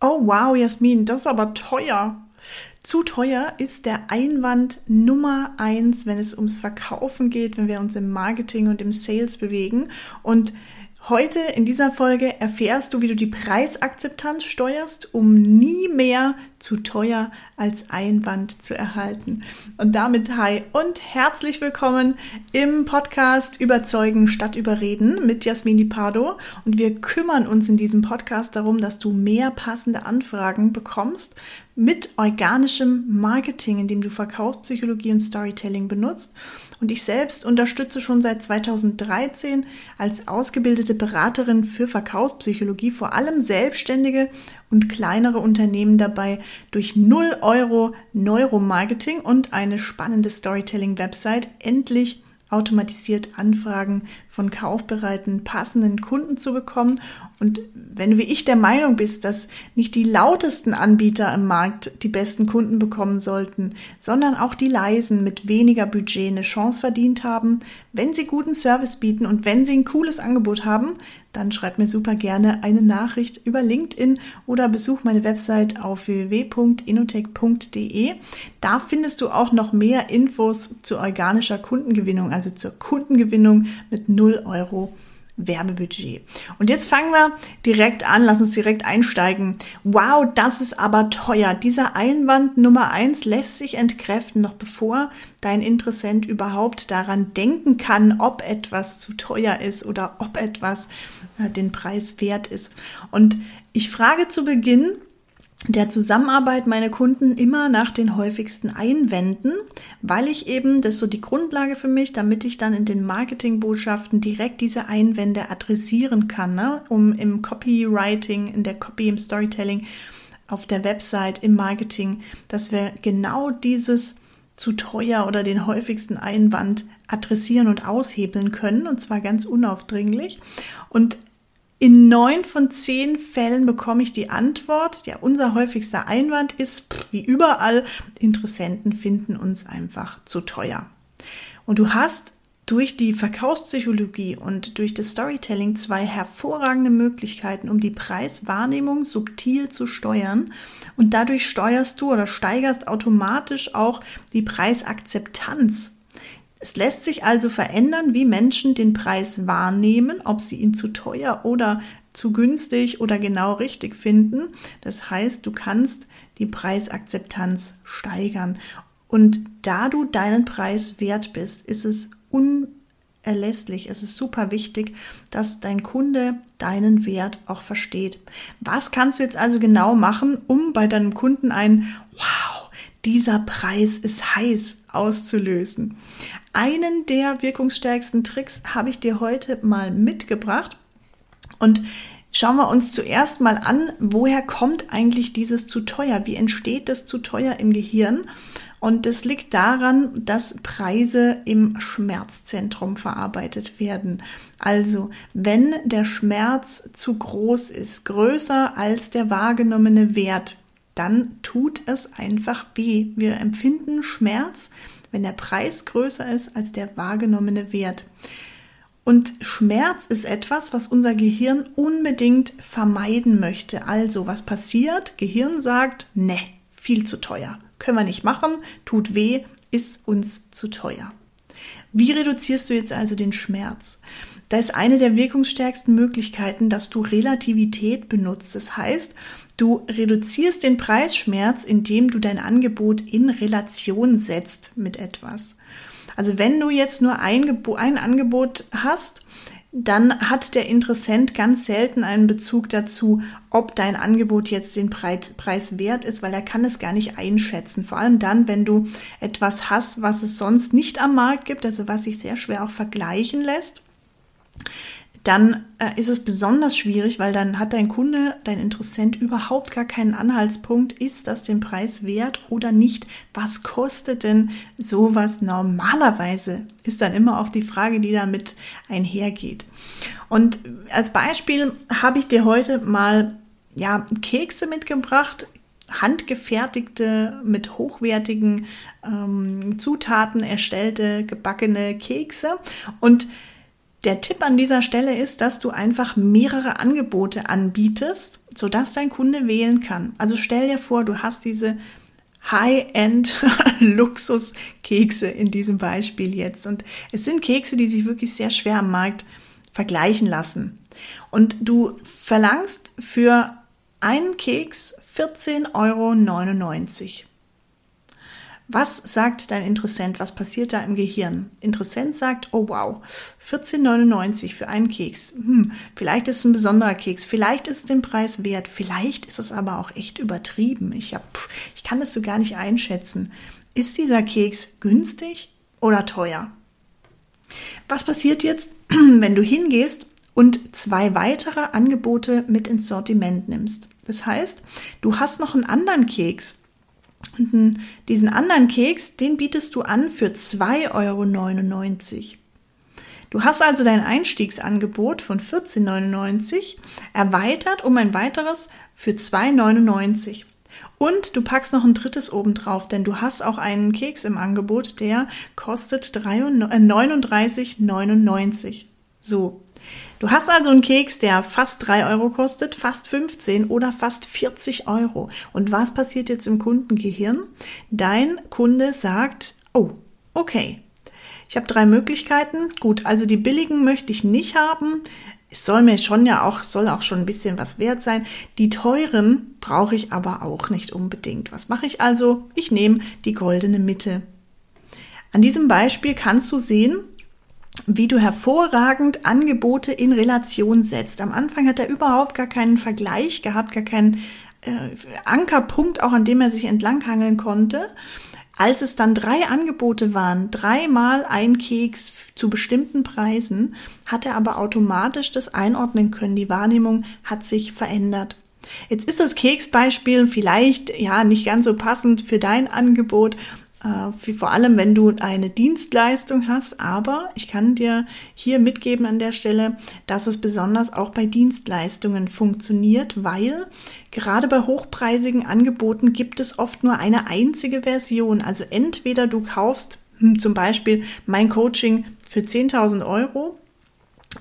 Oh wow, Jasmin, das ist aber teuer. Zu teuer ist der Einwand Nummer eins, wenn es ums Verkaufen geht, wenn wir uns im Marketing und im Sales bewegen. Und Heute in dieser Folge erfährst du, wie du die Preisakzeptanz steuerst, um nie mehr zu teuer als Einwand zu erhalten. Und damit hi und herzlich willkommen im Podcast Überzeugen statt Überreden mit Jasmini Pardo. Und wir kümmern uns in diesem Podcast darum, dass du mehr passende Anfragen bekommst mit organischem Marketing, indem du Verkaufspsychologie und Storytelling benutzt und ich selbst unterstütze schon seit 2013 als ausgebildete Beraterin für Verkaufspsychologie vor allem Selbstständige und kleinere Unternehmen dabei, durch 0 Euro Neuromarketing und eine spannende Storytelling-Website. Endlich automatisiert Anfragen von kaufbereiten, passenden Kunden zu bekommen. Und wenn du wie ich der Meinung bist, dass nicht die lautesten Anbieter im Markt die besten Kunden bekommen sollten, sondern auch die leisen mit weniger Budget eine Chance verdient haben, wenn sie guten Service bieten und wenn sie ein cooles Angebot haben, dann schreib mir super gerne eine Nachricht über LinkedIn oder besuch meine Website auf www.inotech.de. Da findest du auch noch mehr Infos zu organischer Kundengewinnung, also zur Kundengewinnung mit 0 Euro Werbebudget. Und jetzt fangen wir direkt an, lass uns direkt einsteigen. Wow, das ist aber teuer. Dieser Einwand Nummer eins lässt sich entkräften, noch bevor dein Interessent überhaupt daran denken kann, ob etwas zu teuer ist oder ob etwas äh, den Preis wert ist. Und ich frage zu Beginn, der Zusammenarbeit meine Kunden immer nach den häufigsten Einwänden, weil ich eben, das ist so die Grundlage für mich, damit ich dann in den Marketingbotschaften direkt diese Einwände adressieren kann, ne? um im Copywriting, in der Copy, im Storytelling, auf der Website, im Marketing, dass wir genau dieses zu teuer oder den häufigsten Einwand adressieren und aushebeln können, und zwar ganz unaufdringlich. Und in neun von zehn Fällen bekomme ich die Antwort, ja, unser häufigster Einwand ist, wie überall, Interessenten finden uns einfach zu teuer. Und du hast durch die Verkaufspsychologie und durch das Storytelling zwei hervorragende Möglichkeiten, um die Preiswahrnehmung subtil zu steuern. Und dadurch steuerst du oder steigerst automatisch auch die Preisakzeptanz es lässt sich also verändern, wie Menschen den Preis wahrnehmen, ob sie ihn zu teuer oder zu günstig oder genau richtig finden. Das heißt, du kannst die Preisakzeptanz steigern. Und da du deinen Preis wert bist, ist es unerlässlich, es ist super wichtig, dass dein Kunde deinen Wert auch versteht. Was kannst du jetzt also genau machen, um bei deinem Kunden ein Wow, dieser Preis ist heiß auszulösen? Einen der wirkungsstärksten Tricks habe ich dir heute mal mitgebracht. Und schauen wir uns zuerst mal an, woher kommt eigentlich dieses zu teuer? Wie entsteht das zu teuer im Gehirn? Und das liegt daran, dass Preise im Schmerzzentrum verarbeitet werden. Also, wenn der Schmerz zu groß ist, größer als der wahrgenommene Wert, dann tut es einfach weh. Wir empfinden Schmerz, wenn der Preis größer ist als der wahrgenommene Wert. Und Schmerz ist etwas, was unser Gehirn unbedingt vermeiden möchte. Also, was passiert? Gehirn sagt, ne, viel zu teuer. Können wir nicht machen, tut weh, ist uns zu teuer. Wie reduzierst du jetzt also den Schmerz? Da ist eine der wirkungsstärksten Möglichkeiten, dass du Relativität benutzt. Das heißt, Du reduzierst den Preisschmerz, indem du dein Angebot in Relation setzt mit etwas. Also wenn du jetzt nur ein, ein Angebot hast, dann hat der Interessent ganz selten einen Bezug dazu, ob dein Angebot jetzt den Preis wert ist, weil er kann es gar nicht einschätzen. Vor allem dann, wenn du etwas hast, was es sonst nicht am Markt gibt, also was sich sehr schwer auch vergleichen lässt dann äh, ist es besonders schwierig, weil dann hat dein Kunde, dein Interessent überhaupt gar keinen Anhaltspunkt, ist das den Preis wert oder nicht? Was kostet denn sowas normalerweise? Ist dann immer auch die Frage, die damit einhergeht. Und als Beispiel habe ich dir heute mal ja, Kekse mitgebracht, handgefertigte, mit hochwertigen ähm, Zutaten erstellte, gebackene Kekse. Und Der Tipp an dieser Stelle ist, dass du einfach mehrere Angebote anbietest, sodass dein Kunde wählen kann. Also stell dir vor, du hast diese High-End-Luxus-Kekse in diesem Beispiel jetzt. Und es sind Kekse, die sich wirklich sehr schwer am Markt vergleichen lassen. Und du verlangst für einen Keks 14,99 Euro. Was sagt dein Interessent? Was passiert da im Gehirn? Interessent sagt, oh wow, 14,99 für einen Keks. Hm, vielleicht ist es ein besonderer Keks, vielleicht ist es den Preis wert, vielleicht ist es aber auch echt übertrieben. Ich, hab, ich kann das so gar nicht einschätzen. Ist dieser Keks günstig oder teuer? Was passiert jetzt, wenn du hingehst und zwei weitere Angebote mit ins Sortiment nimmst? Das heißt, du hast noch einen anderen Keks und diesen anderen Keks, den bietest du an für 2,99 Euro. Du hast also dein Einstiegsangebot von 14,99 erweitert um ein weiteres für 2,99. Und du packst noch ein drittes oben drauf, denn du hast auch einen Keks im Angebot, der kostet 39,99. Äh, so, Du hast also einen Keks, der fast 3 Euro kostet, fast 15 oder fast 40 Euro. Und was passiert jetzt im Kundengehirn? Dein Kunde sagt, oh, okay, ich habe drei Möglichkeiten. Gut, also die billigen möchte ich nicht haben. Es soll mir schon ja auch, soll auch schon ein bisschen was wert sein. Die teuren brauche ich aber auch nicht unbedingt. Was mache ich also? Ich nehme die goldene Mitte. An diesem Beispiel kannst du sehen, wie du hervorragend Angebote in Relation setzt. Am Anfang hat er überhaupt gar keinen Vergleich gehabt, gar keinen äh, Ankerpunkt, auch an dem er sich entlanghangeln konnte. Als es dann drei Angebote waren, dreimal ein Keks zu bestimmten Preisen, hat er aber automatisch das einordnen können. Die Wahrnehmung hat sich verändert. Jetzt ist das Keksbeispiel vielleicht ja nicht ganz so passend für dein Angebot, äh, vor allem, wenn du eine Dienstleistung hast. Aber ich kann dir hier mitgeben an der Stelle, dass es besonders auch bei Dienstleistungen funktioniert, weil gerade bei hochpreisigen Angeboten gibt es oft nur eine einzige Version. Also entweder du kaufst hm, zum Beispiel mein Coaching für 10.000 Euro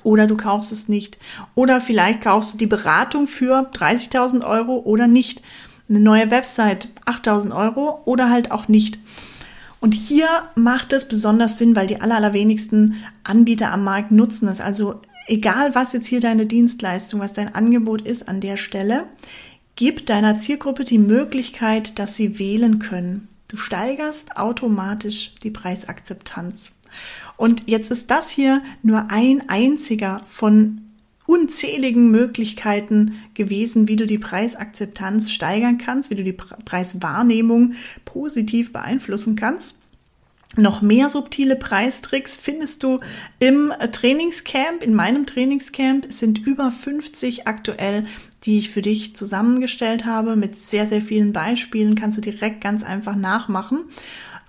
oder du kaufst es nicht. Oder vielleicht kaufst du die Beratung für 30.000 Euro oder nicht. Eine neue Website 8.000 Euro oder halt auch nicht. Und hier macht es besonders Sinn, weil die aller, allerwenigsten Anbieter am Markt nutzen es. Also egal, was jetzt hier deine Dienstleistung, was dein Angebot ist an der Stelle, gib deiner Zielgruppe die Möglichkeit, dass sie wählen können. Du steigerst automatisch die Preisakzeptanz. Und jetzt ist das hier nur ein einziger von unzähligen Möglichkeiten gewesen, wie du die Preisakzeptanz steigern kannst, wie du die Preiswahrnehmung positiv beeinflussen kannst. Noch mehr subtile Preistricks findest du im Trainingscamp. In meinem Trainingscamp sind über 50 aktuell, die ich für dich zusammengestellt habe mit sehr, sehr vielen Beispielen. Kannst du direkt ganz einfach nachmachen.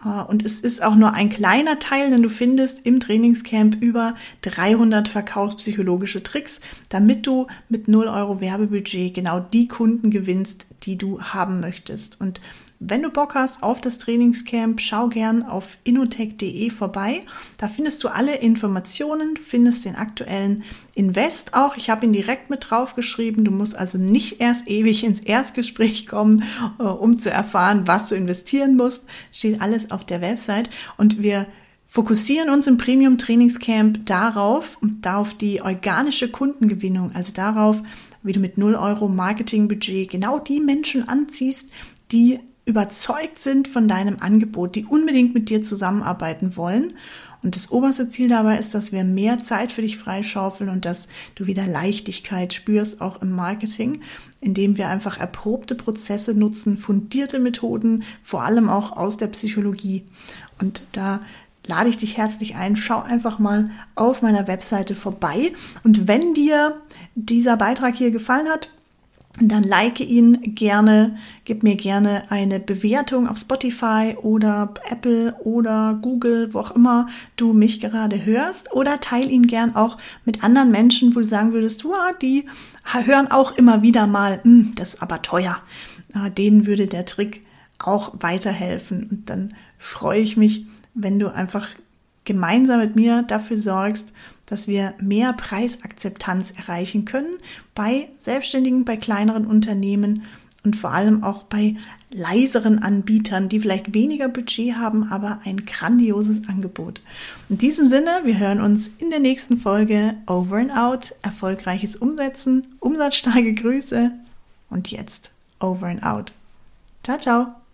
Äh, und es ist auch nur ein kleiner Teil, denn du findest im Trainingscamp über 300 verkaufspsychologische Tricks, damit du mit 0 Euro Werbebudget genau die Kunden gewinnst, die du haben möchtest. Und wenn du Bock hast auf das Trainingscamp, schau gern auf innotech.de vorbei. Da findest du alle Informationen, findest den aktuellen Invest auch. Ich habe ihn direkt mit draufgeschrieben. Du musst also nicht erst ewig ins Erstgespräch kommen, äh, um zu erfahren, was du investieren musst. Steht alles auf der Website und wir fokussieren uns im Premium Trainingscamp darauf, auf die organische Kundengewinnung, also darauf, wie du mit 0 Euro Marketingbudget genau die Menschen anziehst, die überzeugt sind von deinem Angebot, die unbedingt mit dir zusammenarbeiten wollen. Und das oberste Ziel dabei ist, dass wir mehr Zeit für dich freischaufeln und dass du wieder Leichtigkeit spürst, auch im Marketing, indem wir einfach erprobte Prozesse nutzen, fundierte Methoden, vor allem auch aus der Psychologie. Und da lade ich dich herzlich ein. Schau einfach mal auf meiner Webseite vorbei. Und wenn dir dieser Beitrag hier gefallen hat, dann like ihn gerne, gib mir gerne eine Bewertung auf Spotify oder Apple oder Google, wo auch immer du mich gerade hörst oder teile ihn gern auch mit anderen Menschen, wo du sagen würdest, wow, die hören auch immer wieder mal, hm, das ist aber teuer. Denen würde der Trick auch weiterhelfen und dann freue ich mich, wenn du einfach gemeinsam mit mir dafür sorgst, dass wir mehr Preisakzeptanz erreichen können bei Selbstständigen, bei kleineren Unternehmen und vor allem auch bei leiseren Anbietern, die vielleicht weniger Budget haben, aber ein grandioses Angebot. In diesem Sinne, wir hören uns in der nächsten Folge Over and Out, erfolgreiches Umsetzen, umsatzstarke Grüße und jetzt Over and Out. Ciao, ciao.